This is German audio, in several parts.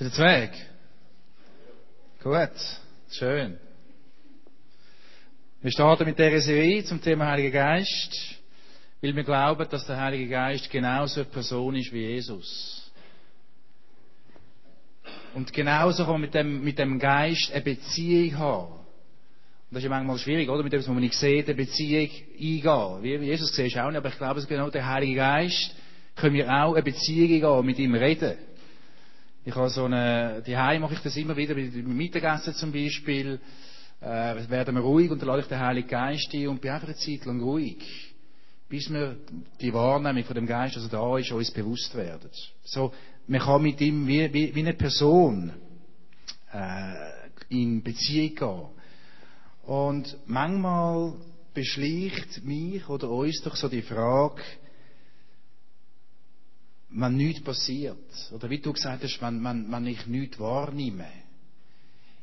Sind ihr Weg? Gut, schön. Wir starten mit dieser Serie zum Thema Heiliger Geist, weil wir glauben, dass der Heilige Geist genauso eine Person ist wie Jesus. Und genauso kann man mit dem, mit dem Geist eine Beziehung haben. Und das ist ja manchmal schwierig, oder? Mit dem, was man nicht sieht, eine Beziehung eingehen. Wie Jesus siehst du auch nicht, aber ich glaube, genau der Heilige Geist können wir auch eine Beziehung eingehen, mit ihm reden. Ich habe so eine, die mache ich das immer wieder, beim Mittagessen zum Beispiel, äh, werden wir ruhig und dann lade ich den Heiligen Geist ein und bin einfach eine Zeit lang ruhig. Bis wir die Wahrnehmung von dem Geist, also da ist, uns bewusst werden. So, man kann mit ihm wie, wie, wie eine Person, äh, in Beziehung gehen. Und manchmal beschleicht mich oder uns doch so die Frage, wenn nichts passiert, oder wie du gesagt hast, wenn, wenn, wenn ich nichts wahrnehme.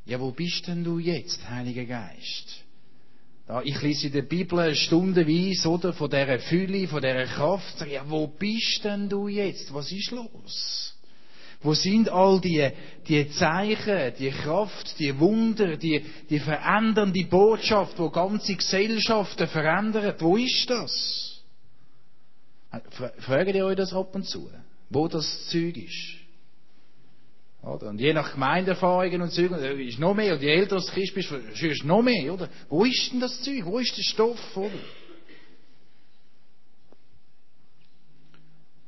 Ja, wo bist denn du jetzt, Heiliger Geist? Da, ich lese in der Bibel stundenweise, oder, von dieser Fülle, von dieser Kraft, sage, ja, wo bist denn du jetzt? Was ist los? Wo sind all die, die Zeichen, die Kraft, die Wunder, die, die verändernde Botschaft, wo ganze Gesellschaften verändert? Wo ist das? Fragt ihr euch das ab und zu, wo das Zeug ist? Oder? Und je nach Gemeindeerfahrungen und Zeug, äh, ist noch mehr, und je älter du Christ bist, ist noch mehr, oder? Wo ist denn das Zeug? Wo ist der Stoff, oder?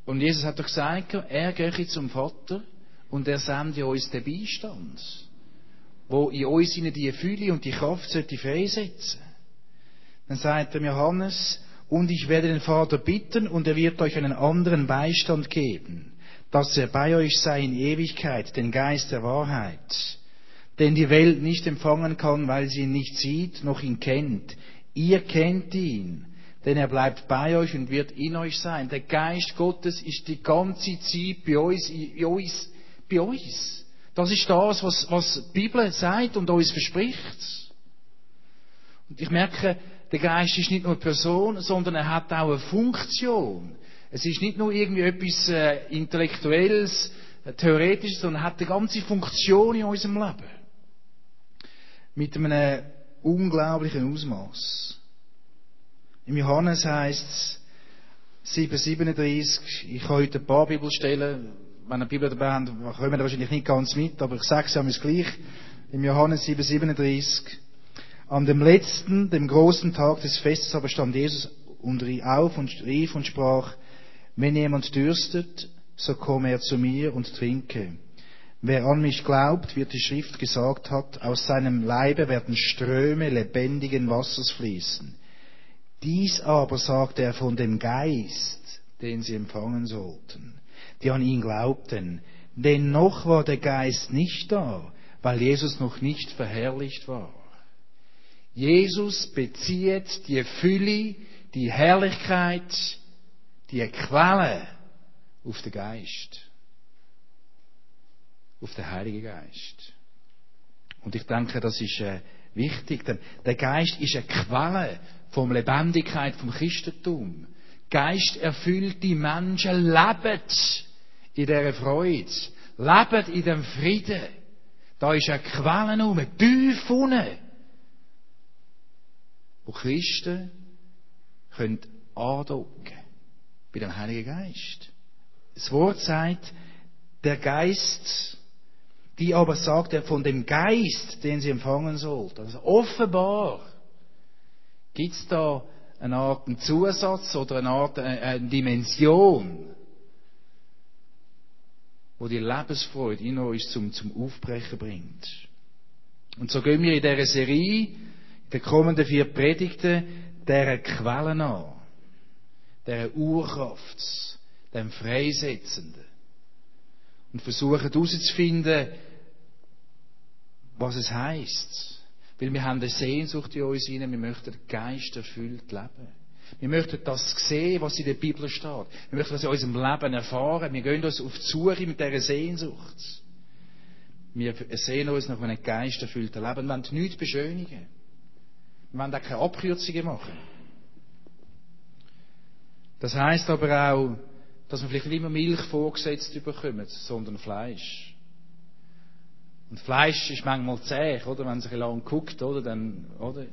Und Jesus hat doch gesagt, er gehe zum Vater und er sende uns den Beistand, wo in uns die Fülle und die Kraft sollte freisetzen. Dann sagt er Johannes, und ich werde den Vater bitten, und er wird euch einen anderen Beistand geben, dass er bei euch sei in Ewigkeit, den Geist der Wahrheit, den die Welt nicht empfangen kann, weil sie ihn nicht sieht, noch ihn kennt. Ihr kennt ihn, denn er bleibt bei euch und wird in euch sein. Der Geist Gottes ist die ganze Zeit bei uns, bei uns, bei uns. Das ist das, was, was die Bibel sagt und uns verspricht. Und ich merke, der Geist ist nicht nur eine Person, sondern er hat auch eine Funktion. Es ist nicht nur irgendwie etwas äh, Intellektuelles, äh, Theoretisches, sondern er hat eine ganze Funktion in unserem Leben. Mit einem unglaublichen Ausmaß. Im Johannes heißt es 7,37, ich kann heute ein paar Bibelstellen, wenn eine Bibel dabei haben, kommen wir wahrscheinlich nicht ganz mit, aber ich sage es ja gleich. Im Johannes 7,37, an dem letzten, dem großen Tag des Festes aber stand Jesus und rief auf und rief und sprach, wenn jemand dürstet, so komme er zu mir und trinke. Wer an mich glaubt, wird die Schrift gesagt hat, aus seinem Leibe werden Ströme lebendigen Wassers fließen. Dies aber sagte er von dem Geist, den sie empfangen sollten, die an ihn glaubten. Denn noch war der Geist nicht da, weil Jesus noch nicht verherrlicht war. Jesus bezieht die Fülle, die Herrlichkeit, die Quelle auf den Geist. Auf den Heiligen Geist. Und ich denke, das ist äh, wichtig, denn der Geist ist eine Quelle vom Lebendigkeit vom Christentum. Geist erfüllt die Menschen leben in dieser Freude, leben in dem Frieden. Da ist eine Quelle um, tief unten wo Christen können andocken bei dem Heiligen Geist. Das Wort sagt, der Geist, die aber sagt er von dem Geist, den sie empfangen sollt. Also offenbar gibt es da eine Art einen Zusatz oder eine Art äh, eine Dimension, wo die Lebensfreude in uns zum, zum Aufbrechen bringt. Und so gehen wir in dieser Serie den kommenden vier Predigten dieser Quellen an. Dieser Urkraft, dem Freisetzenden. Und versuchen herauszufinden, was es heißt. Weil wir haben eine Sehnsucht in uns hinein, wir möchten Geist erfüllt leben. Wir möchten das sehen, was in der Bibel steht. Wir möchten das in unserem Leben erfahren. Wir gehen uns auf die Suche mit dieser Sehnsucht. Wir sehen uns nach einem Geist erfüllten Leben. Wir wollen nichts beschönigen. Wir wollen auch keine Abkürzungen machen. Das heißt aber auch, dass wir vielleicht nicht immer Milch vorgesetzt bekommen, sondern Fleisch. Und Fleisch ist manchmal zäh, oder? Wenn bisschen lang guckt, oder? Dann, oder?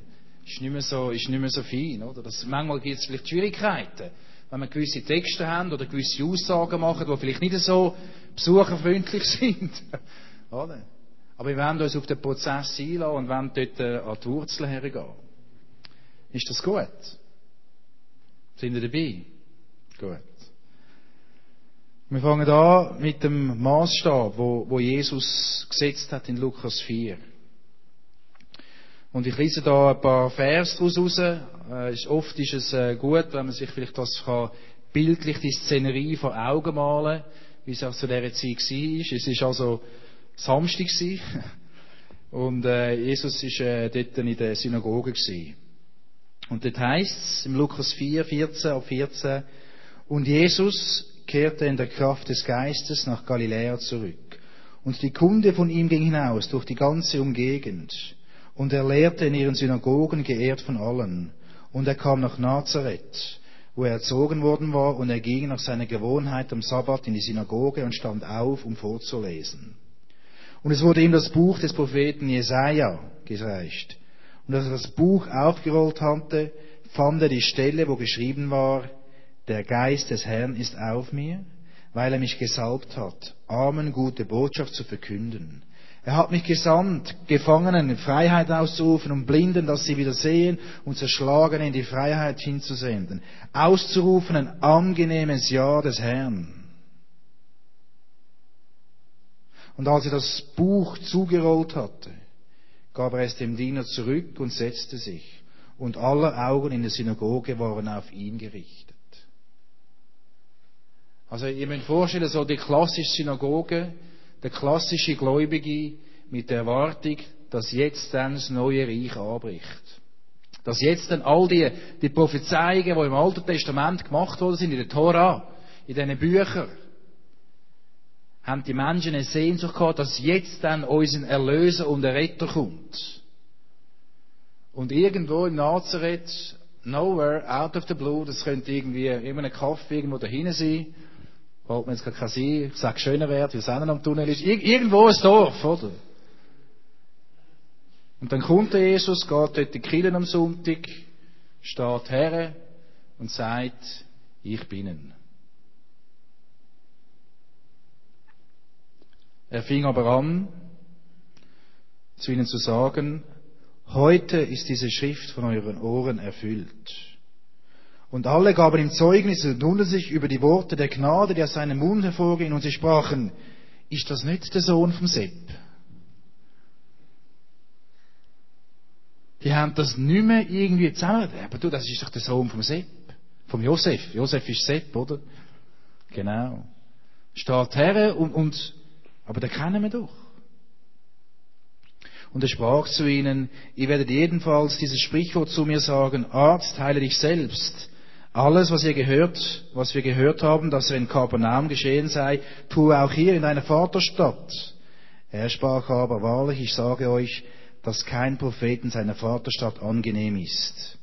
Ist nicht mehr so, ist nicht mehr so fein, oder? Das, manchmal gibt es vielleicht Schwierigkeiten. Wenn wir gewisse Texte haben oder gewisse Aussagen machen, die vielleicht nicht so besucherfreundlich sind. oder? Aber wir wollen uns auf den Prozess einlassen und wollen dort äh, an die Wurzeln hergehen. Ist das gut? Sind ihr dabei? Gut. Wir fangen an mit dem Maßstab, wo, wo Jesus gesetzt hat in Lukas 4. Und ich lese da ein paar Vers daraus raus. Äh, oft ist es äh, gut, wenn man sich vielleicht das kann, bildlich die Szenerie vor Augen malen, wie es auch zu dieser Zeit war. Es ist also Samstag und äh, Jesus ist äh, dort in der Synagoge gewesen. Und dort heißt es im Lukas 4, 14 auf 14, und Jesus kehrte in der Kraft des Geistes nach Galiläa zurück. Und die Kunde von ihm ging hinaus durch die ganze Umgegend. Und er lehrte in ihren Synagogen, geehrt von allen. Und er kam nach Nazareth, wo er erzogen worden war, und er ging nach seiner Gewohnheit am Sabbat in die Synagoge und stand auf, um vorzulesen. Und es wurde ihm das Buch des Propheten Jesaja gereicht. Und als er das Buch aufgerollt hatte, fand er die Stelle, wo geschrieben war, der Geist des Herrn ist auf mir, weil er mich gesalbt hat, Armen gute Botschaft zu verkünden. Er hat mich gesandt, Gefangenen in Freiheit auszurufen und Blinden, dass sie wieder sehen und Zerschlagene in die Freiheit hinzusenden. Auszurufen ein angenehmes Jahr des Herrn. Und als er das Buch zugerollt hatte, gab er es dem Diener zurück und setzte sich. Und aller Augen in der Synagoge waren auf ihn gerichtet. Also ihr müsst vorstellen, so die klassische Synagoge, der klassische Gläubige mit der Erwartung, dass jetzt dann das neue Reich anbricht. Dass jetzt dann all die, die Prophezeiungen, die im Alten Testament gemacht worden sind, in der Tora, in diesen Büchern, haben die Menschen eine Sehnsucht gehabt, dass jetzt dann unser Erlöser und Retter kommt. Und irgendwo in Nazareth, nowhere, out of the blue, das könnte irgendwie immer ein Kaffee irgendwo dahinten sein, wollte man jetzt gerade sein, ich sage schöner Wert, wie es am Tunnel ist, Ir irgendwo ein Dorf, oder? Und dann kommt der Jesus, geht dort in die am Sonntag, steht her und sagt, ich bin ihn. Er fing aber an, zu ihnen zu sagen, heute ist diese Schrift von euren Ohren erfüllt. Und alle gaben ihm Zeugnis und wunderten sich über die Worte der Gnade, die aus seinem Mund hervorgingen, und sie sprachen, ist das nicht der Sohn vom Sepp? Die haben das nicht mehr irgendwie zusammen. Aber du, das ist doch der Sohn vom Sepp. Vom Josef. Josef ist Sepp, oder? Genau. Steht her und, und aber den kennen wir doch. Und er sprach zu ihnen, ihr werdet jedenfalls dieses Sprichwort zu mir sagen, Arzt, heile dich selbst. Alles, was ihr gehört, was wir gehört haben, dass er in Kapernaum geschehen sei, tue auch hier in deiner Vaterstadt. Er sprach aber, wahrlich, ich sage euch, dass kein Prophet in seiner Vaterstadt angenehm ist.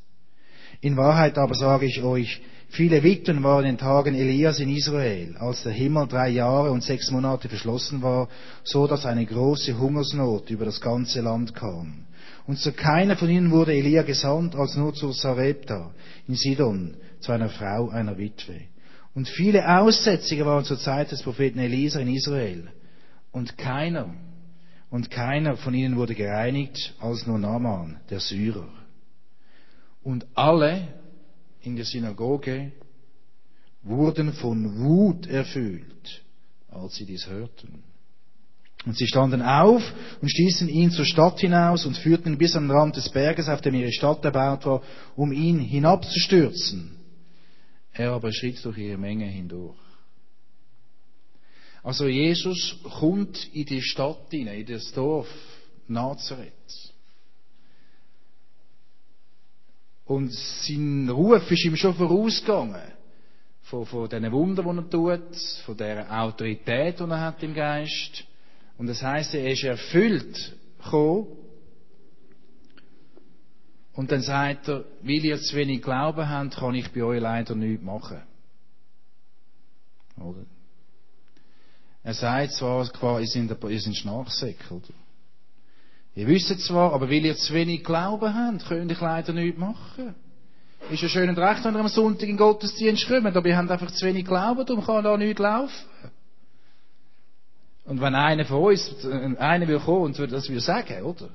In Wahrheit aber sage ich euch, Viele Witwen waren in den Tagen Elias in Israel, als der Himmel drei Jahre und sechs Monate verschlossen war, so dass eine große Hungersnot über das ganze Land kam. Und zu keiner von ihnen wurde Elia gesandt, als nur zu Sarepta in Sidon, zu einer Frau, einer Witwe. Und viele Aussätzige waren zur Zeit des Propheten Elisa in Israel. Und keiner, und keiner von ihnen wurde gereinigt, als nur Naaman, der Syrer. Und alle in der Synagoge wurden von Wut erfüllt, als sie dies hörten. Und sie standen auf und stießen ihn zur Stadt hinaus und führten ihn bis an den Rand des Berges, auf dem ihre Stadt erbaut war, um ihn hinabzustürzen. Er aber schritt durch ihre Menge hindurch. Also Jesus kommt in die Stadt hinein, in das Dorf Nazareth. Und sein Ruf ist ihm schon vorausgegangen. Von, von diesen Wundern, die er tut, von der Autorität, die er hat im Geist. Und das heißt, er ist erfüllt gekommen. Und dann sagt er, weil ihr zu wenig Glauben habt, kann ich bei euch leider nichts machen. Oder? Er sagt zwar, ihr seid, ihr seid Schnarchsäcke, oder? Ihr wisst zwar, aber weil ihr zu wenig Glauben habt, könnt ihr leider nichts machen. Ist ja schön und recht, wenn ihr am Sonntag in den Gottesdienst kommt, aber ihr habt einfach zu wenig Glauben, darum kann da nichts laufen. Und wenn einer von uns, einer will kommen und das will sagen, oder?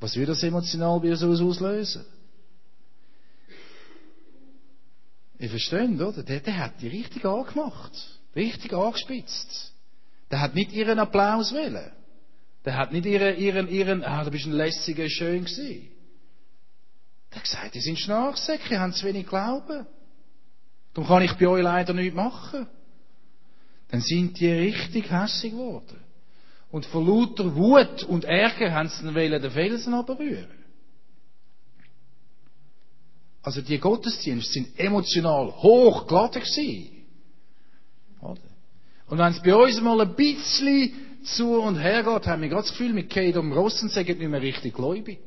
Was würde das emotional bei uns auslösen? Ihr versteht, oder? Der, der hat die richtig angemacht. Richtig angespitzt. Der hat nicht ihren Applaus wollen. Der hat nicht ihren, ihren, ihren, ah, du bist ein lässiger, schön gewesen. Der hat gesagt, die sind Schnarchsäcke, haben zu wenig Glauben. Darum kann ich bei euch leider nichts machen. Dann sind die richtig hässig geworden. Und vor lauter Wut und Ärger haben sie dann den Felsen berühren. Also die Gottesdienste sind emotional hochgeladen gewesen. Und wenn es bei uns mal ein bisschen zu und her geht, haben wir gerade das Gefühl, wir gehen um Ross und sagen nicht mehr richtig gläubig.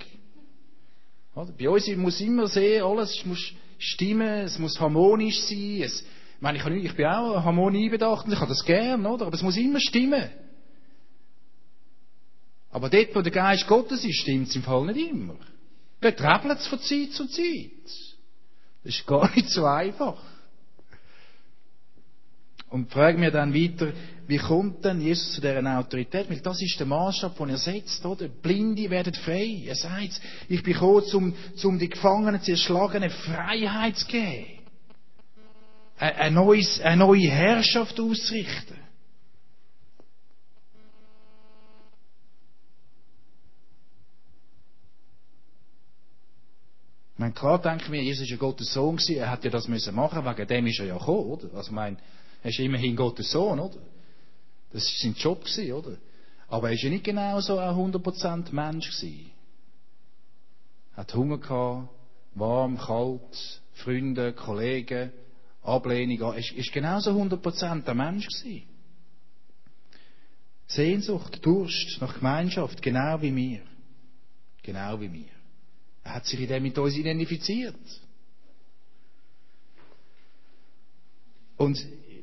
Bei uns muss immer sehen, alles muss stimmen, es muss harmonisch sein. Es, ich, meine, ich, nicht, ich bin auch Harmonie bedacht und ich habe das gern, oder? Aber es muss immer stimmen. Aber dort, wo der Geist Gottes ist, stimmt es im Fall nicht immer. Dort treppelt es von Zeit zu Zeit. Das ist gar nicht so einfach. Und frage mir dann weiter, wie kommt denn Jesus zu dieser Autorität? Weil das ist der Maßstab, den er setzt, oder? Blinde werden frei. Er sagt, ich bin gekommen, um, um die Gefangenen zu erschlagenen Freiheit zu geben. Eine, neues, eine neue Herrschaft auszurichten. meine, klar denken wir, Jesus ist ja Gottes Sohn er hätte ja das müssen machen, wegen dem ist er ja gekommen, oder? Also, ich meine, er ist immerhin Gottes Sohn, oder? Das war sein Job oder? Aber er ist ja nicht genau so ein 100% Mensch gewesen. Hat Hunger gehabt, warm, kalt, Freunde, Kollegen, Ablehnung, er ist, ist genauso 100% ein Mensch gewesen. Sehnsucht, Durst nach Gemeinschaft, genau wie wir. Genau wie wir. Er hat sich in dem mit uns identifiziert. Und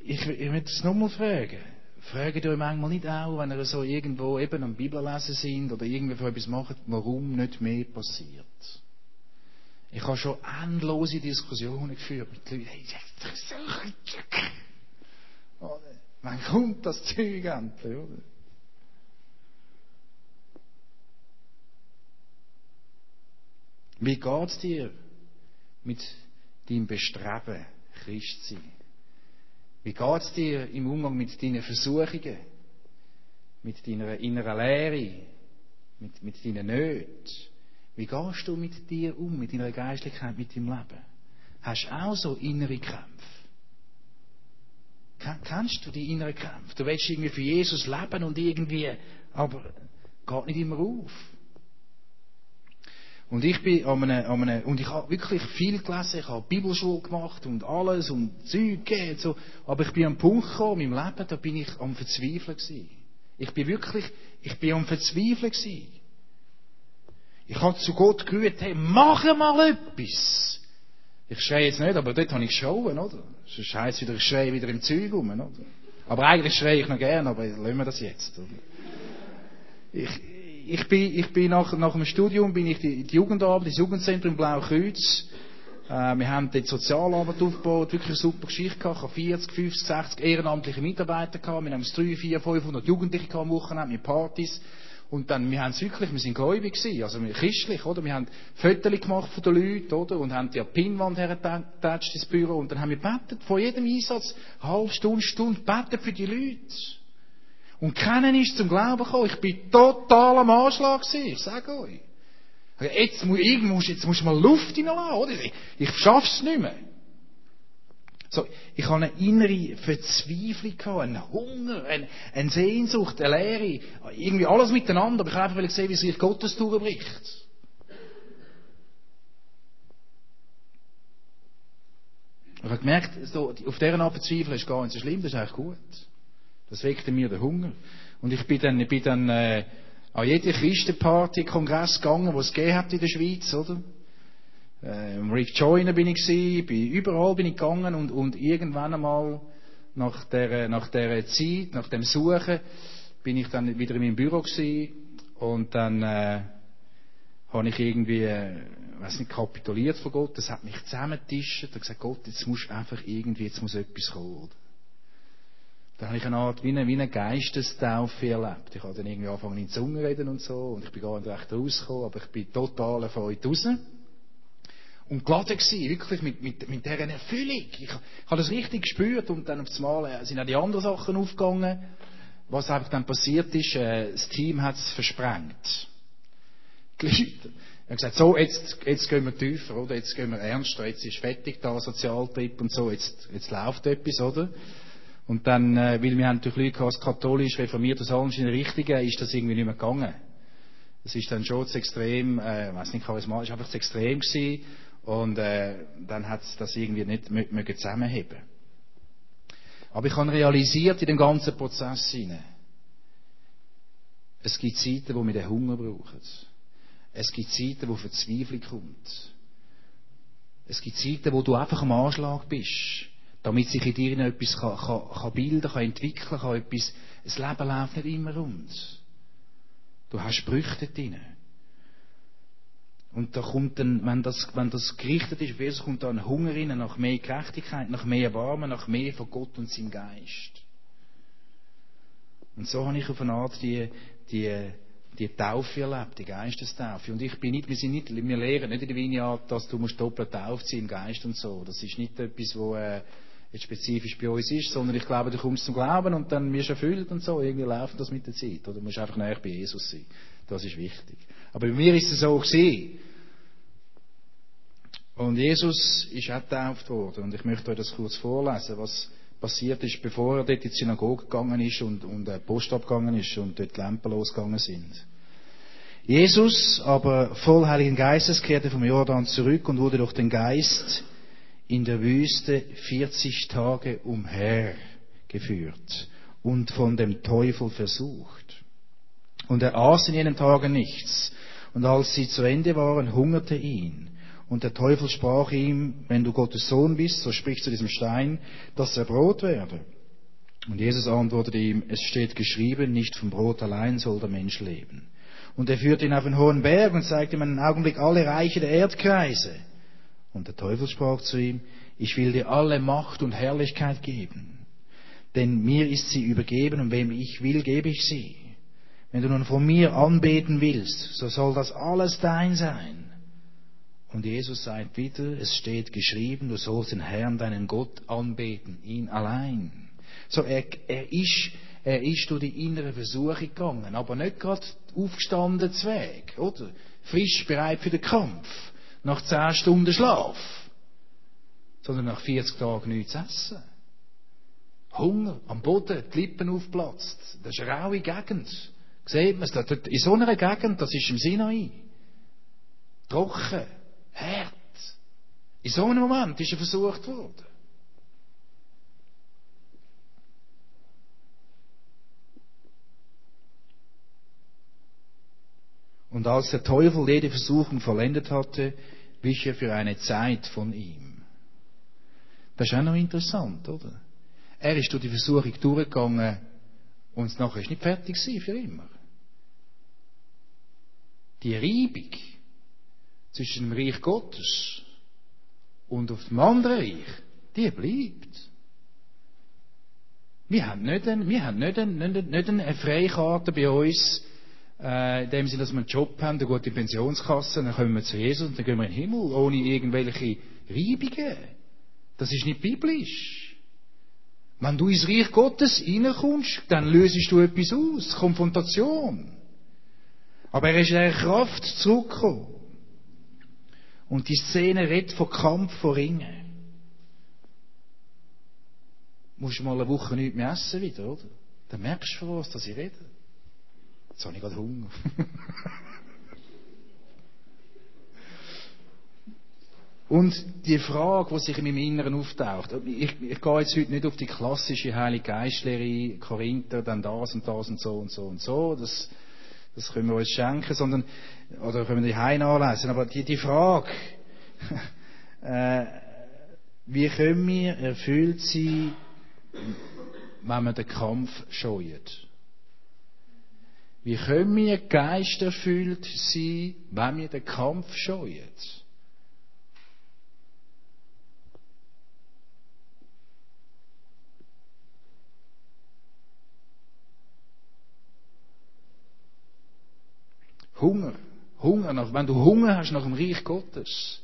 ich, ich möchte es nochmal fragen. Fragt euch manchmal nicht auch, wenn ihr so irgendwo eben am Bibellesen sind oder irgendwie etwas macht, warum nicht mehr passiert? Ich habe schon endlose Diskussionen geführt mit Leuten. Hey, wann kommt das Zeug endlich, oder? Wie geht's dir mit deinem Bestreben, Christ zu sein? Wie geht's dir im Umgang mit deinen Versuchungen, mit deiner inneren Lehre, mit, mit deinen Nöten? Wie gehst du mit dir um, mit deiner Geistlichkeit, mit deinem Leben? Hast du auch so innere Kämpfe? Kennst du die inneren Kämpfe? Du willst irgendwie für Jesus leben und irgendwie, aber geht nicht immer auf. Und ich bin an einem, an einem, und ich habe wirklich viel gelesen, ich habe Bibelschule gemacht und alles und Zeug gegeben, so. Aber ich bin am Punkt gekommen, in meinem Leben, da bin ich am Verzweifeln gewesen. Ich bin wirklich, ich bin am Verzweifeln gewesen. Ich habe zu Gott gerührt, hey, mach mal etwas. Ich schreie jetzt nicht, aber dort habe ich geschrauen, oder? Sonst heisst wieder, ich schreie wieder im Zeug um, oder? Aber eigentlich schreie ich noch gern, aber lassen wir das jetzt, oder? Ich, ich bin, ich bin nach, nach dem Studium bin ich die, die Jugendarbeit, das Jugendzentrum Blaukreuz. Äh, wir haben dort Sozialarbeit aufgebaut, wirklich eine super Geschichte gehabt. Ich habe 40, 50, 60 ehrenamtliche Mitarbeiter gehabt. Wir haben 3, 4, 500 Jugendliche am Wochenende mit Partys. Und dann, wir haben es wirklich, wir sind gläubig gewesen, also wir christlich, oder? Wir haben Fotos gemacht von den Leuten, oder? Und haben die Pinwand hergetatscht ins Büro. Und dann haben wir betet, vor jedem Einsatz, halbe Stunde, Stunde, betet für die Leute. Und keiner ist zum Glauben gekommen. Ich bin total am Anschlag gewesen. Ich sage euch. Jetzt, muss, jetzt musst du mal Luft hineinlassen, oder? Ich, ich schaff's nicht mehr. So, ich habe eine innere Verzweiflung gehabt, einen Hunger, eine, eine Sehnsucht, eine Leere, irgendwie alles miteinander. Aber ich habe einfach sehen, wie sich Gottes durchbricht. Ich habe gemerkt, so, auf dieser Art verzweifeln ist gar nicht so schlimm, das ist eigentlich gut. Das weckte mir den Hunger. Und ich bin dann, ich bin dann äh, an jede Christenparty, Kongress gegangen, wo es hat in der Schweiz, oder? Äh, Rick Joyner bin ich gewesen, überall bin ich gegangen und, und irgendwann einmal nach der, nach der Zeit, nach dem Suchen, bin ich dann wieder in meinem Büro gewesen Und dann äh, habe ich irgendwie, äh, weiß nicht, kapituliert vor Gott. Das hat mich zusammengetischt und gesagt, Gott, jetzt muss einfach irgendwie, jetzt muss etwas kommen. Dann habe ich eine Art, wie eine, wie eine Geistestaufe erlebt. Ich habe dann irgendwie angefangen in Zungen reden und so, und ich bin gar nicht recht rausgekommen, aber ich bin total erfreut raus. Und geladen gewesen, wirklich mit, mit, mit dieser Erfüllung. Ich, ich habe das richtig gespürt, und dann auf einmal äh, sind auch die anderen Sachen aufgegangen. Was einfach dann passiert ist, äh, das Team hat es versprengt. Die Leute haben gesagt, so, jetzt, jetzt gehen wir tiefer, oder? Jetzt gehen wir ernster, jetzt ist fertig da, Sozialtrip und so, jetzt, jetzt läuft etwas, oder? Und dann, äh, weil wir haben natürlich Leute als katholisch, reformiert, das alles in der Richtigen, ist das irgendwie nicht mehr gegangen. Das ist dann schon zu extrem, äh, weiß nicht, charismatisch, einfach zu extrem gewesen. Und äh, dann hat es das irgendwie nicht mögen zusammenheben. Aber ich habe realisiert in dem ganzen Prozess hinein, es gibt Zeiten, wo wir den Hunger brauchen. Es gibt Zeiten, wo Verzweiflung kommt. Es gibt Zeiten, wo du einfach am Anschlag bist damit sich in dir etwas kann, kann, kann bilden kann, entwickeln kann, etwas, das Leben läuft nicht immer rund. Du hast Brüche drin. Und da kommt dann, wenn das, wenn das gerichtet ist Jesus, kommt da ein Hunger rein nach mehr Gerechtigkeit, nach mehr Erbarmen, nach mehr von Gott und seinem Geist. Und so habe ich auf eine Art die, die, die Taufe erlebt, die Geistestaufe. Und ich bin nicht, wir sind nicht, wir lehren nicht in der Vineyard, dass du musst doppelt sein im Geist und so. Das ist nicht etwas, wo, äh, jetzt spezifisch bei uns ist, sondern ich glaube, du kommst zum Glauben und dann wirst du erfüllt und so. Irgendwie läuft das mit der Zeit. Oder du musst einfach näher bei Jesus sein. Das ist wichtig. Aber bei mir ist es so gewesen. Und Jesus ist auch getauft worden. Und ich möchte euch das kurz vorlesen, was passiert ist, bevor er dort in die Synagoge gegangen ist und, und der Post abgegangen ist und dort die Lampen losgegangen sind. Jesus, aber voll Heiligen Geistes, kehrte vom Jordan zurück und wurde durch den Geist in der Wüste 40 Tage umhergeführt und von dem Teufel versucht. Und er aß in jenen Tagen nichts. Und als sie zu Ende waren, hungerte ihn. Und der Teufel sprach ihm, wenn du Gottes Sohn bist, so sprich zu diesem Stein, dass er Brot werde. Und Jesus antwortete ihm, es steht geschrieben, nicht vom Brot allein soll der Mensch leben. Und er führte ihn auf einen hohen Berg und zeigte ihm einen Augenblick alle Reiche der Erdkreise. Und der Teufel sprach zu ihm, ich will dir alle Macht und Herrlichkeit geben, denn mir ist sie übergeben und wem ich will, gebe ich sie. Wenn du nun von mir anbeten willst, so soll das alles dein sein. Und Jesus sagt wieder, es steht geschrieben, du sollst den Herrn, deinen Gott, anbeten, ihn allein. So, er, er ist, er ist durch die innere Versuchung gegangen, aber nicht gerade aufgestanden Weg, oder? Frisch bereit für den Kampf nach zehn Stunden Schlaf, sondern nach 40 Tagen nichts essen. Hunger, am Boden, die Lippen aufplatzt. Das ist eine raue Gegend. Seht man es? In so einer Gegend, das ist im Sinai. Trocken, hart. In so einem Moment ist er versucht worden. Und als der Teufel jede Versuchung vollendet hatte, wich er für eine Zeit von ihm. Das ist auch noch interessant, oder? Er ist durch die Versuchung durchgegangen und nachher ist nicht fertig für immer. Die Reibung zwischen dem Reich Gottes und auf dem anderen Reich, die bleibt. Wir haben nicht, eine, wir haben nicht, eine, nicht eine Freikarte bei uns, äh, in dem Sinne, dass wir einen Job haben, eine gute Pensionskasse, dann kommen wir zu Jesus und dann gehen wir in den Himmel, ohne irgendwelche Reibungen. Das ist nicht biblisch. Wenn du ins Reich Gottes reinkommst, dann löst du etwas aus, Konfrontation. Aber er ist in einer Kraft zurückgekommen. Und die Szene redet von Kampf, von Ringen. Musst du mal eine Woche nicht mehr essen wieder, oder? Dann merkst du von was, dass ich rede. Jetzt habe ich gerade Hunger. Und die Frage, die sich in meinem Inneren auftaucht, ich, ich gehe jetzt heute nicht auf die klassische Heilige Geistlehre, Korinther, dann das und das und so und so und so, das, das können wir uns schenken, sondern, oder können wir die Heim anlesen, aber die, die Frage, äh, wie können wir erfüllt sein, wenn wir den Kampf scheuen? Wie können wir geisterfüllt sein, wenn wir den Kampf scheuen? Hunger. Hunger nach, wenn du Hunger hast nach dem Reich Gottes,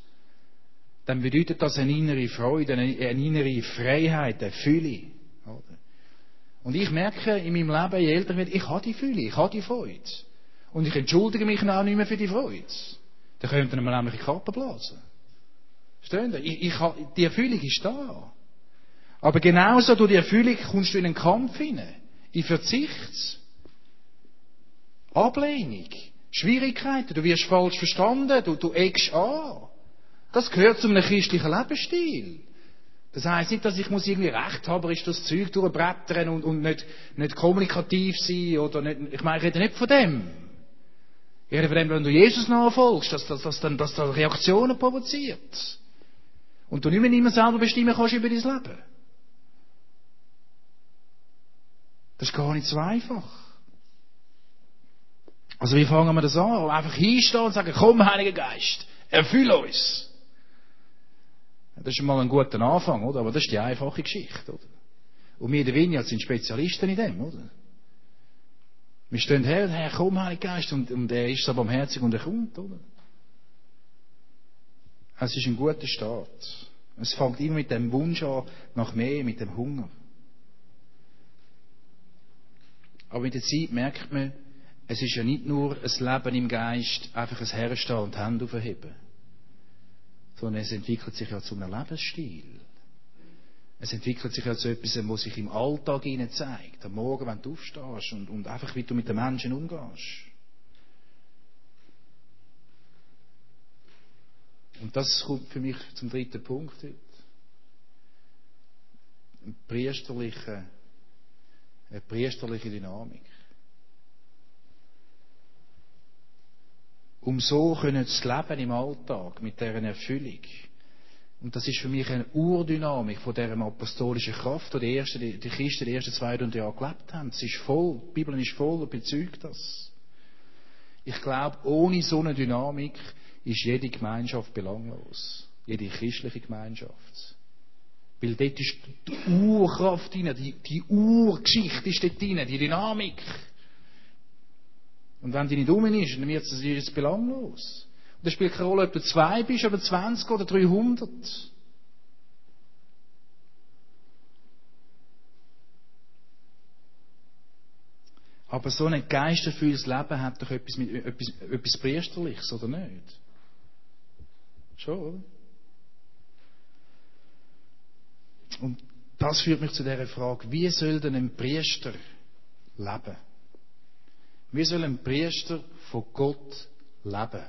dann bedeutet das eine innere Freude, eine, innere Freiheit, eine Fülle. Und ich merke in meinem Leben, je älter ich werde, ich habe die Fülle, ich habe die Freude. Und ich entschuldige mich auch nicht mehr für die Freude. Dann könnte man nämlich in die Kappe blasen. Verstehen Sie? Ich, ich, die Erfüllung ist da. Aber genauso durch die Erfüllung kommst du in einen Kampf hinein. In Verzicht. Ablehnung. Schwierigkeiten, du wirst falsch verstanden, du, du eckst an. Das gehört zu einem christlichen Lebensstil. Das heisst nicht, dass ich muss irgendwie rechthaberisch das Zeug durchbrettern und, und nicht, nicht kommunikativ sein oder nicht, ich meine, ich rede nicht von dem. Ich rede von dem, wenn du Jesus nachfolgst, dass, dass, dass, dass, dass das Reaktionen provoziert. Und du nicht mehr selber bestimmen kannst über dein Leben. Das ist gar nicht so einfach. Also wie fangen wir das an? Einfach hinstehen und sagen, komm Heiliger Geist, erfüll uns. Das ist mal ein guter Anfang, oder? Aber das ist die einfache Geschichte, oder? Und wir der Vineyard sind Spezialisten in dem, oder? Wir stehen her, Herr, komm Heiliger Geist, und, und er ist so barmherzig und er kommt, oder? Es ist ein guter Start. Es fängt immer mit dem Wunsch an, nach mehr, mit dem Hunger. Aber mit der Zeit merkt man, es ist ja nicht nur ein Leben im Geist, einfach ein Herstehen und Hände aufheben. Sondern es entwickelt sich ja zu einem Lebensstil. Es entwickelt sich ja zu etwas, was sich im Alltag ihnen zeigt. Am Morgen, wenn du aufstehst und, und einfach, wie du mit den Menschen umgehst. Und das kommt für mich zum dritten Punkt heute. Eine priesterliche, eine priesterliche Dynamik. Um so können zu leben im Alltag mit deren Erfüllung. Und das ist für mich eine Urdynamik von dieser apostolischen Kraft, die die, ersten, die Christen die ersten 200 Jahre gelebt haben. Es ist voll, die Bibel ist voll und bezeugt das. Ich glaube, ohne so eine Dynamik ist jede Gemeinschaft belanglos. Jede christliche Gemeinschaft. Weil dort ist die Urkraft drin, die, die Urgeschichte ist dort drin, die Dynamik. Und wenn nicht um ist, dann wird es belanglos. Und es spielt keine Rolle, ob du zwei bist, oder 20 oder 300. Aber so ein geisterfülltes Leben hat doch etwas, mit, etwas, etwas Priesterliches, oder nicht? Schon, oder? Und das führt mich zu der Frage, wie soll denn ein Priester leben? Wir sollen ein Priester von Gott leben.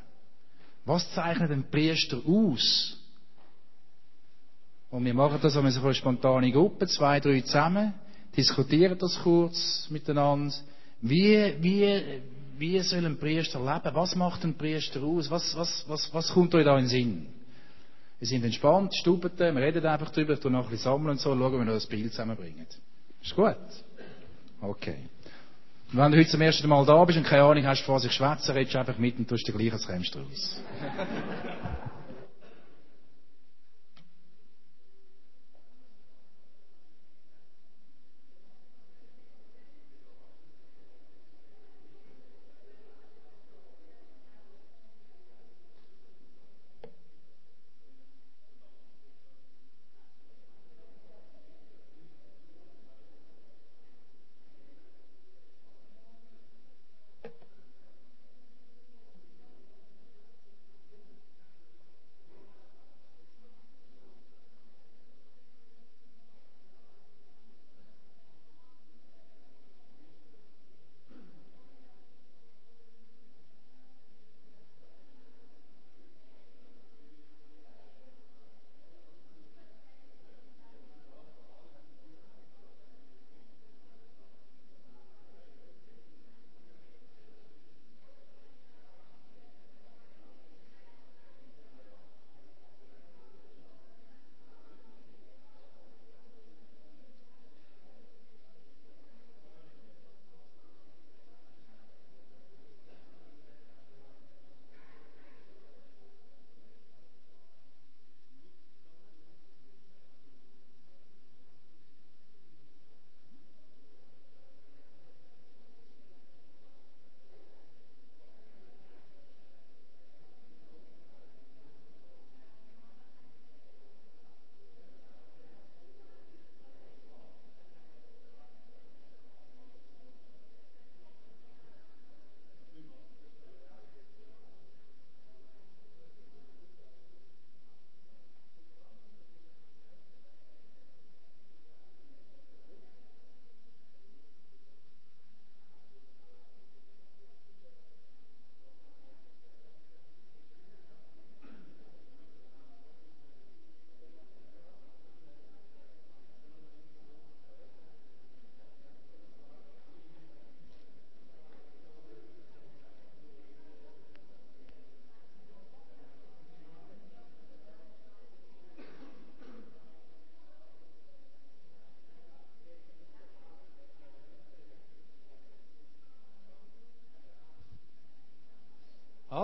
Was zeichnet ein Priester aus? Und wir machen das als eine spontane Gruppe, zwei, drei zusammen, diskutieren das kurz miteinander. Wie, wie, wie soll ein Priester leben? Was macht ein Priester aus? Was, was, was, was kommt euch da in den Sinn? Wir sind entspannt, stubeten, wir reden einfach drüber, tun noch ein bisschen sammeln und so, schauen, wie wir das Bild zusammenbringen. Ist gut? Okay. Und wenn du heute zum ersten Mal da bist und keine Ahnung hast, vor sich schwätzen, redest du einfach mit und tust dir gleich als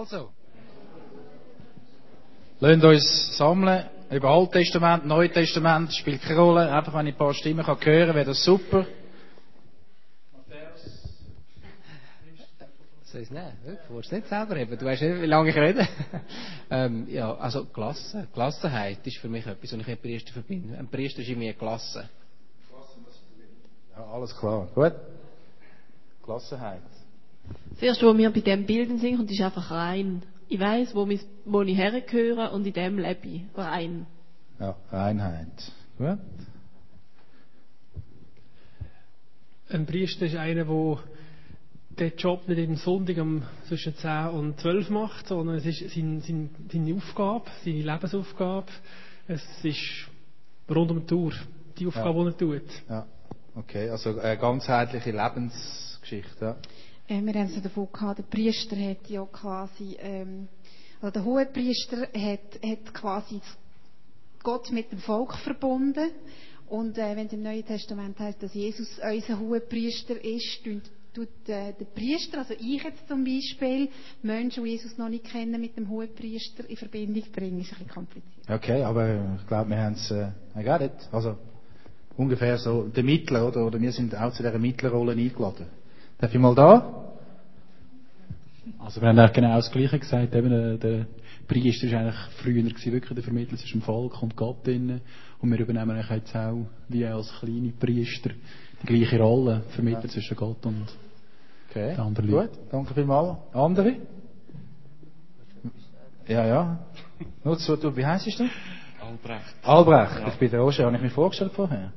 Also. Lasst uns sammeln über Alttestament, Neutestament, spielt keine Rolle. Einfach, wenn ich ein paar Stimmen kann hören wäre das super. Soll ich es nehmen? Du willst nicht selber haben. Du weißt nicht, wie lange ich rede. ähm, ja, also Klasse. Klassenheit ist für mich etwas, was ich mit Priester verbinde. Ein Priester ist in mir Klasse. Ja, alles klar. Gut. Klassenheit. Das erste, was mir bei diesem Bilden sind, ist einfach rein. Ich weiß, wo, wo ich hergehöre und in dem lebe ich. Rein. Ja, Reinheit. Gut. Ein Priester ist einer, der den Job nicht jeden Sonntag um zwischen 10 und 12 macht, sondern es ist seine, seine, seine Aufgabe, seine Lebensaufgabe. Es ist rund um die Tour, die Aufgabe, ja. die er tut. Ja, okay, also eine ganzheitliche Lebensgeschichte. Ja. Äh, wir haben es davon gehabt, der Priester hat ja quasi, ähm, also der Hohepriester hat, hat quasi Gott mit dem Volk verbunden. Und äh, wenn es im Neuen Testament heißt, dass Jesus unser Hohepriester ist, tut äh, der Priester, also ich jetzt zum Beispiel, Menschen, die Jesus noch nicht kennen, mit dem Hohepriester in Verbindung bringen, ist ein bisschen kompliziert. Okay, aber ich glaube, wir haben es, äh, I got it. Also ungefähr so der Mittler, oder? Oder wir sind auch zu dieser Mittlerrolle eingeladen. Darf ich mal da? Also wir haben eigentlich genau das Gleiche gesagt. Eben, der, der Priester war eigentlich früher gewesen, wirklich der Vermittler zwischen dem Volk und Gott drin. Und wir übernehmen eigentlich jetzt auch, wie als kleine Priester, die gleiche Rolle, Vermittler ja. zwischen Gott und okay. den anderen Leuten. Gut, danke vielmals. Andere? Ja, ja. Du, wie heißt du? Albrecht. Albrecht, ja. ich bin der Roger, habe ich mich vorgestellt vorher?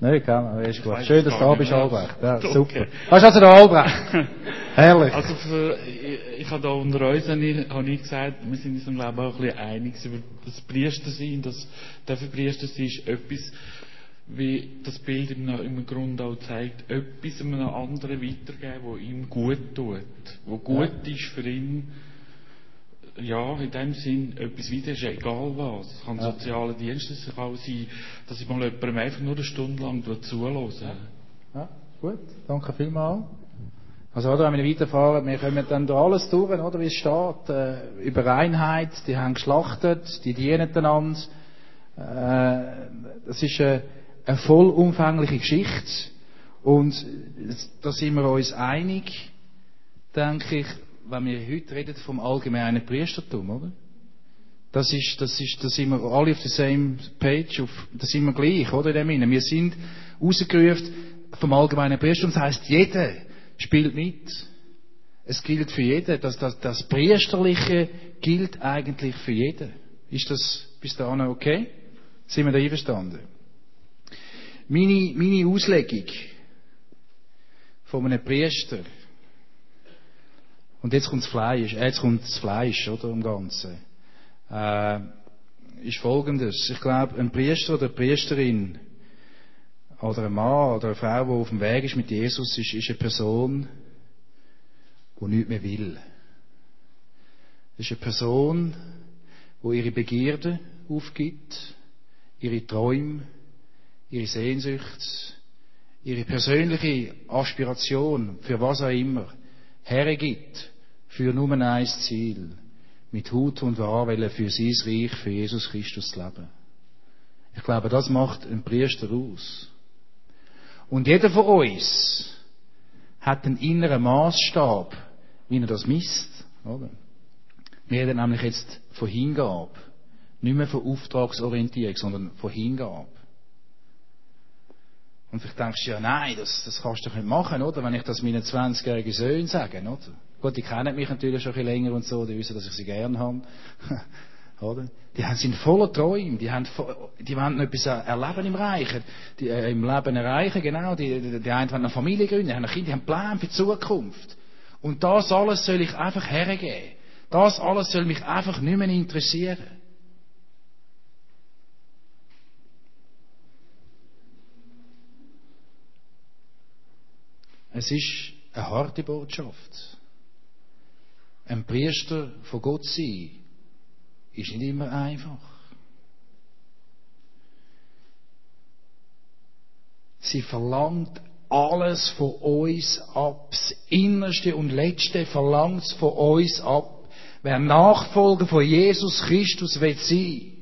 Nein, kann ist gut. Schön, dass du da bist, Albrecht. Ja, super. Was ist also der Albrecht? Herrlich. Also für, ich, ich habe da unter uns habe ich, gesagt, wir sind uns im Leben auch ein bisschen einig über das Priester sein, das dafür Priester sein ist etwas, wie das Bild im, im Grunde auch zeigt, etwas einem anderen weitergeben, wo ihm gut tut, wo gut ja. ist für ihn ja, in dem Sinn etwas weiter ist egal was. Es kann ja. soziale Dienste sein, kann auch sein, dass ich mal jemandem einfach nur eine Stunde lang zuhören ja. ja, gut. Danke vielmals. Also, oder, wenn wir weiterfahren, wir kommen dann durch alles durch, oder, wie es steht, äh, über Einheit, die haben geschlachtet, die dienen einander. Äh, das ist eine, eine vollumfängliche Geschichte. Und da sind wir uns einig, denke ich, wenn wir heute reden vom allgemeinen Priestertum, oder? Das ist, das ist, da sind wir alle auf der same page, auf, da sind wir gleich, oder? In dem Wir sind rausgerufen vom allgemeinen Priestertum. Das heisst, jeder spielt mit. Es gilt für jeden. Das, das, das Priesterliche gilt eigentlich für jeden. Ist das bis dahin okay? Sind wir da einverstanden? Meine, meine Auslegung von einem Priester und jetzt kommt das Fleisch, äh, jetzt kommt das Fleisch, oder, im Ganzen. Äh, ist folgendes. Ich glaube, ein Priester oder eine Priesterin, oder ein Mann oder eine Frau, die auf dem Weg ist mit Jesus, ist, ist eine Person, die nichts mehr will. Ist eine Person, die ihre Begierde aufgibt, ihre Träume, ihre Sehnsucht, ihre persönliche Aspiration, für was auch immer, hergibt für nur ein Ziel. Mit Hut und Haar für sein Reich, für Jesus Christus leben. Ich glaube, das macht ein Priester aus. Und jeder von uns hat einen inneren Maßstab, wie er das misst. Oder? Wir reden nämlich jetzt von Hingabe. Nicht mehr von Auftragsorientierung, sondern von Hingabe. Und vielleicht denkst du, ja, nein, das, das kannst du doch nicht machen, oder? Wenn ich das meinen 20-jährigen Söhnen sage, oder? Gut, die kennen mich natürlich schon ein bisschen länger und so, die wissen, dass ich sie gern habe. oder? Die sind voller Träume, die, haben, die wollen etwas erleben im Reich, die, äh, im Leben erreichen, genau. Die, die, die einen wollen eine Familie gründen, die haben ein Kind, die haben Pläne für die Zukunft. Und das alles soll ich einfach hergeben. Das alles soll mich einfach nicht mehr interessieren. Es ist eine harte Botschaft. Ein Priester von Gott sein ist nicht immer einfach. Sie verlangt alles von uns ab. Das Innerste und Letzte verlangt es von uns ab. Wer Nachfolger von Jesus Christus will sein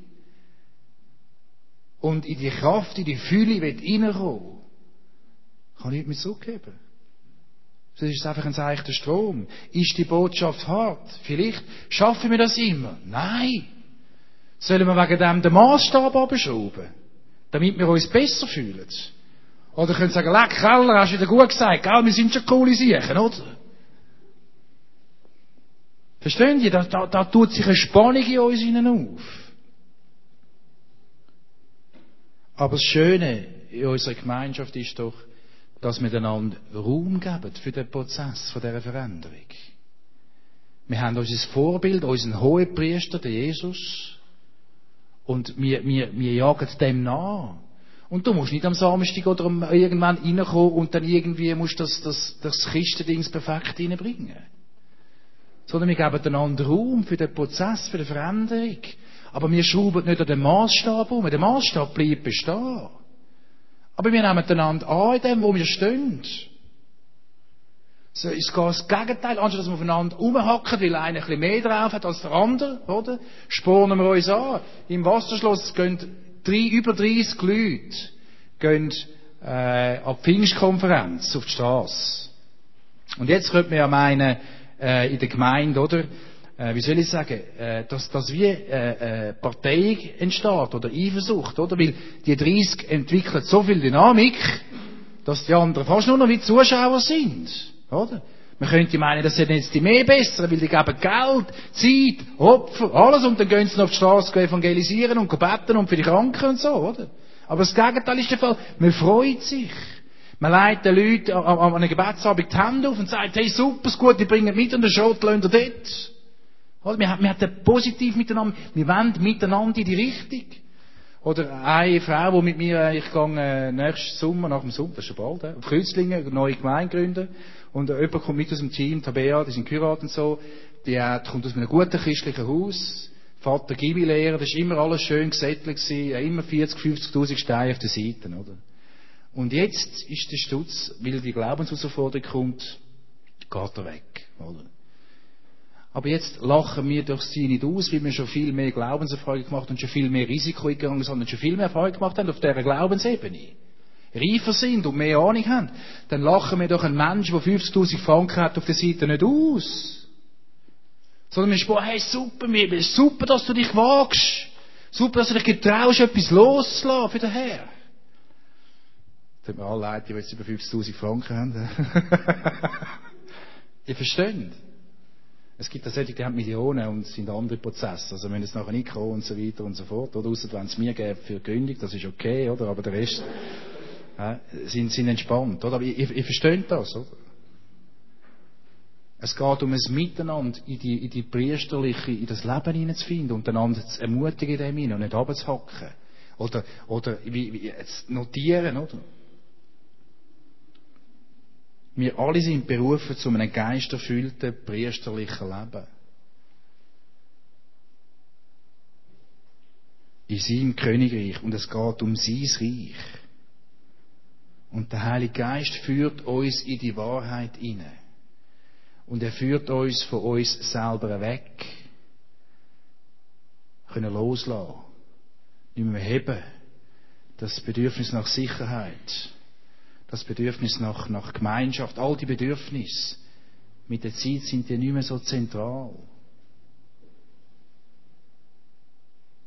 und in die Kraft, in die Fülle will reinkommen, kann nichts mehr zurückgeben. Das ist einfach ein seichter Strom. Ist die Botschaft hart? Vielleicht schaffen wir das immer. Nein. Sollen wir wegen dem den Maßstab abschrauben? Damit wir uns besser fühlen? Oder können Sie sagen, leck, Keller, hast du wieder gut gesagt, gell, wir sind schon coole Siechen, oder? Verstehen Sie? Da, da, da tut sich eine Spannung in uns hinein auf. Aber das Schöne in unserer Gemeinschaft ist doch, dass wir einander Raum geben für den Prozess von dieser Veränderung. Wir haben unser Vorbild, unseren hohen Priester, den Jesus, und wir, wir, wir jagen dem nach. Und du musst nicht am Samstag oder irgendwann reinkommen und dann irgendwie musst das, das, das Christendings perfekt reinbringen sondern wir geben einander Raum für den Prozess, für die Veränderung. Aber wir schrauben nicht an den Maßstab um. Der Maßstab bleibt bestehen. Aber wir nehmen einander an in dem, wo wir stehen. So ist das Gegenteil. Anstatt dass wir aufeinander umhacken, weil einer ein bisschen mehr drauf hat als der andere, oder? Spornen wir uns an. Im Wasserschloss gehen drei, über 30 Leute gehen, äh, an die Pfingstkonferenz auf die Straße. Und jetzt könnte man ja meinen, äh, in der Gemeinde, oder? Äh, wie soll ich sagen, äh, dass, dass wie äh, äh, Partei entsteht oder Eifersucht, oder? Weil die 30 entwickeln so viel Dynamik, dass die anderen fast nur noch wie Zuschauer sind, oder? Man könnte meinen, das sind jetzt die mehr besser, weil die geben Geld, Zeit, Opfer, alles und dann gehen sie noch auf die Straße evangelisieren und beten und für die Kranken und so, oder? Aber das Gegenteil ist der Fall. Man freut sich. Man leitet den Leuten an einem Gebetsabend die Hände auf und sagt, hey, super, gut, die bringen mit und den Schrott lassen dort. Oder? Wir, wir haben positiv miteinander, wir wollen miteinander in die Richtung. Oder eine Frau, die mit mir, ich gehe äh, nächsten Sommer, nach dem Sommer, das ist schon bald, äh, auf Kreuzlingen, neue Gemeinde gründen. Und äh, jemand kommt mit aus dem Team, Tabea, die sind geheiratet und so, die äh, kommt aus einem guten christlichen Haus, Vater Gibi-Lehrer, das ist immer alles schön gesettelt gewesen, äh, immer 40, 50'000 Steine auf den Seiten, oder? Und jetzt ist der Stutz, weil die Glaubensherausforderung kommt, geht er weg. Oder? Aber jetzt lachen wir durch sie nicht aus, weil wir schon viel mehr Glaubenserfahrung gemacht und schon viel mehr Risiko eingegangen sind und schon viel mehr Erfahrung gemacht haben auf dieser Glaubensebene. Reifer sind und mehr Ahnung haben. Dann lachen wir doch einen Menschen, der 50.000 Franken hat, auf der Seite nicht aus. Sondern wir spüren, hey, super, mir, super, dass du dich wagst. Super, dass du dich getraust, etwas loszulassen für den Herr. Tut mir alle leid, die jetzt über 50.000 Franken haben. Ihr versteht? Es gibt auch solche, die haben Millionen und sind andere Prozesse. Also wenn es nachher nicht kommt und so weiter und so fort. Oder außer wenn es mir gäbe für Gründung, das ist okay, oder? Aber der Rest ja, sind, sind entspannt, oder? Aber ihr, ihr versteht das, oder? Es geht um ein Miteinander in die, in die priesterliche, in das Leben hineinzufinden und einander zu ermutigen in dem hinein und nicht abzuhacken. Oder, oder wie, wie, jetzt notieren, oder? Wir alle sind berufen zu einem geisterfüllten, priesterlichen Leben. In seinem Königreich. Und es geht um sein Reich. Und der Heilige Geist führt uns in die Wahrheit hinein. Und er führt uns von uns selber weg. Können loslassen. Nicht mehr heben. Das Bedürfnis nach Sicherheit das Bedürfnis nach, nach Gemeinschaft, all die Bedürfnisse, mit der Zeit sind die nicht mehr so zentral.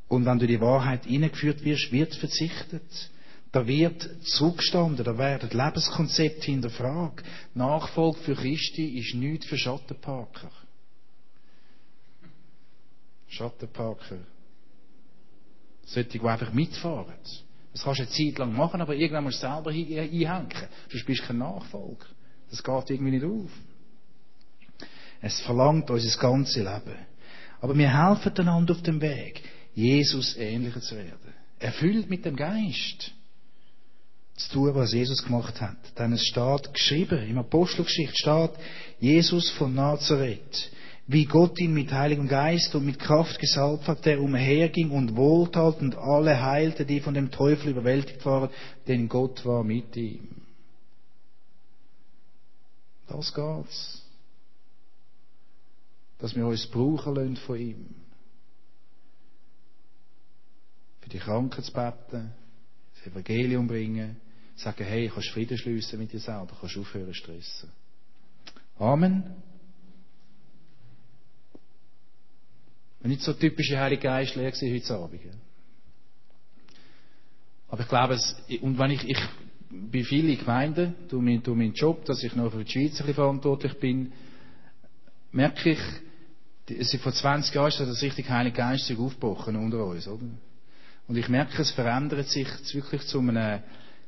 Und wenn du die Wahrheit hineingeführt wirst, wird verzichtet. Da wird zurückgestanden, da werden Lebenskonzepte hinterfragt. Nachfolge für Christi ist nichts für Schattenparker. Schattenparker. Solche, die einfach mitfahren. Das kannst du eine Zeit lang machen, aber irgendwann musst du selber einhängen. Sonst bist du kein Nachfolger. Das geht irgendwie nicht auf. Es verlangt unser ganzes Leben. Aber wir helfen einander auf dem Weg, Jesus ähnlicher zu werden. Erfüllt mit dem Geist. Zu tun, was Jesus gemacht hat. Denn es steht geschrieben, im Apostelgeschichte steht, Jesus von Nazareth wie Gott ihn mit Heiligem Geist und mit Kraft gesalbt hat, der umherging und wohltat und alle heilte, die von dem Teufel überwältigt waren, denn Gott war mit ihm. Das geht's. dass wir uns brauchen lassen von ihm. Für die Kranken zu beten, das Evangelium bringen, sagen, hey, kannst Frieden schliessen mit dir selber, kannst aufhören zu stressen. Amen. Nicht so typische Heilige Geistlehre heute Abend. Aber ich glaube, es, und wenn ich, ich bei vielen Gemeinden, durch meinen, durch meinen Job, dass ich noch für die Schweiz ein bisschen verantwortlich bin, merke ich, es vor 20 Jahren ist das richtig Heilige Geist aufgebrochen unter uns, oder? Und ich merke, es verändert sich wirklich zu einem,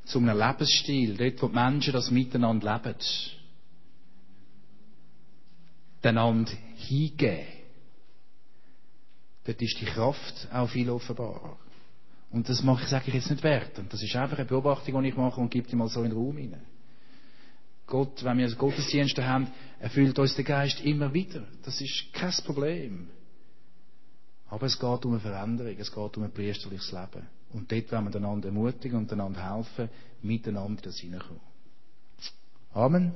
zu einem Lebensstil, dort, wo die Menschen das miteinander leben. Einander hingeben. Dort ist die Kraft auch viel offenbarer. Und das mache ich, sage ich jetzt nicht wert. Und das ist einfach eine Beobachtung, die ich mache und gebe die mal so in den Raum hinein. Gott, wenn wir Gottesdienste haben, erfüllt uns der Geist immer wieder. Das ist kein Problem. Aber es geht um eine Veränderung, es geht um ein priesterliches Leben. Und dort wollen wir einander ermutigen und einander helfen, miteinander in das hineinkommen. Amen.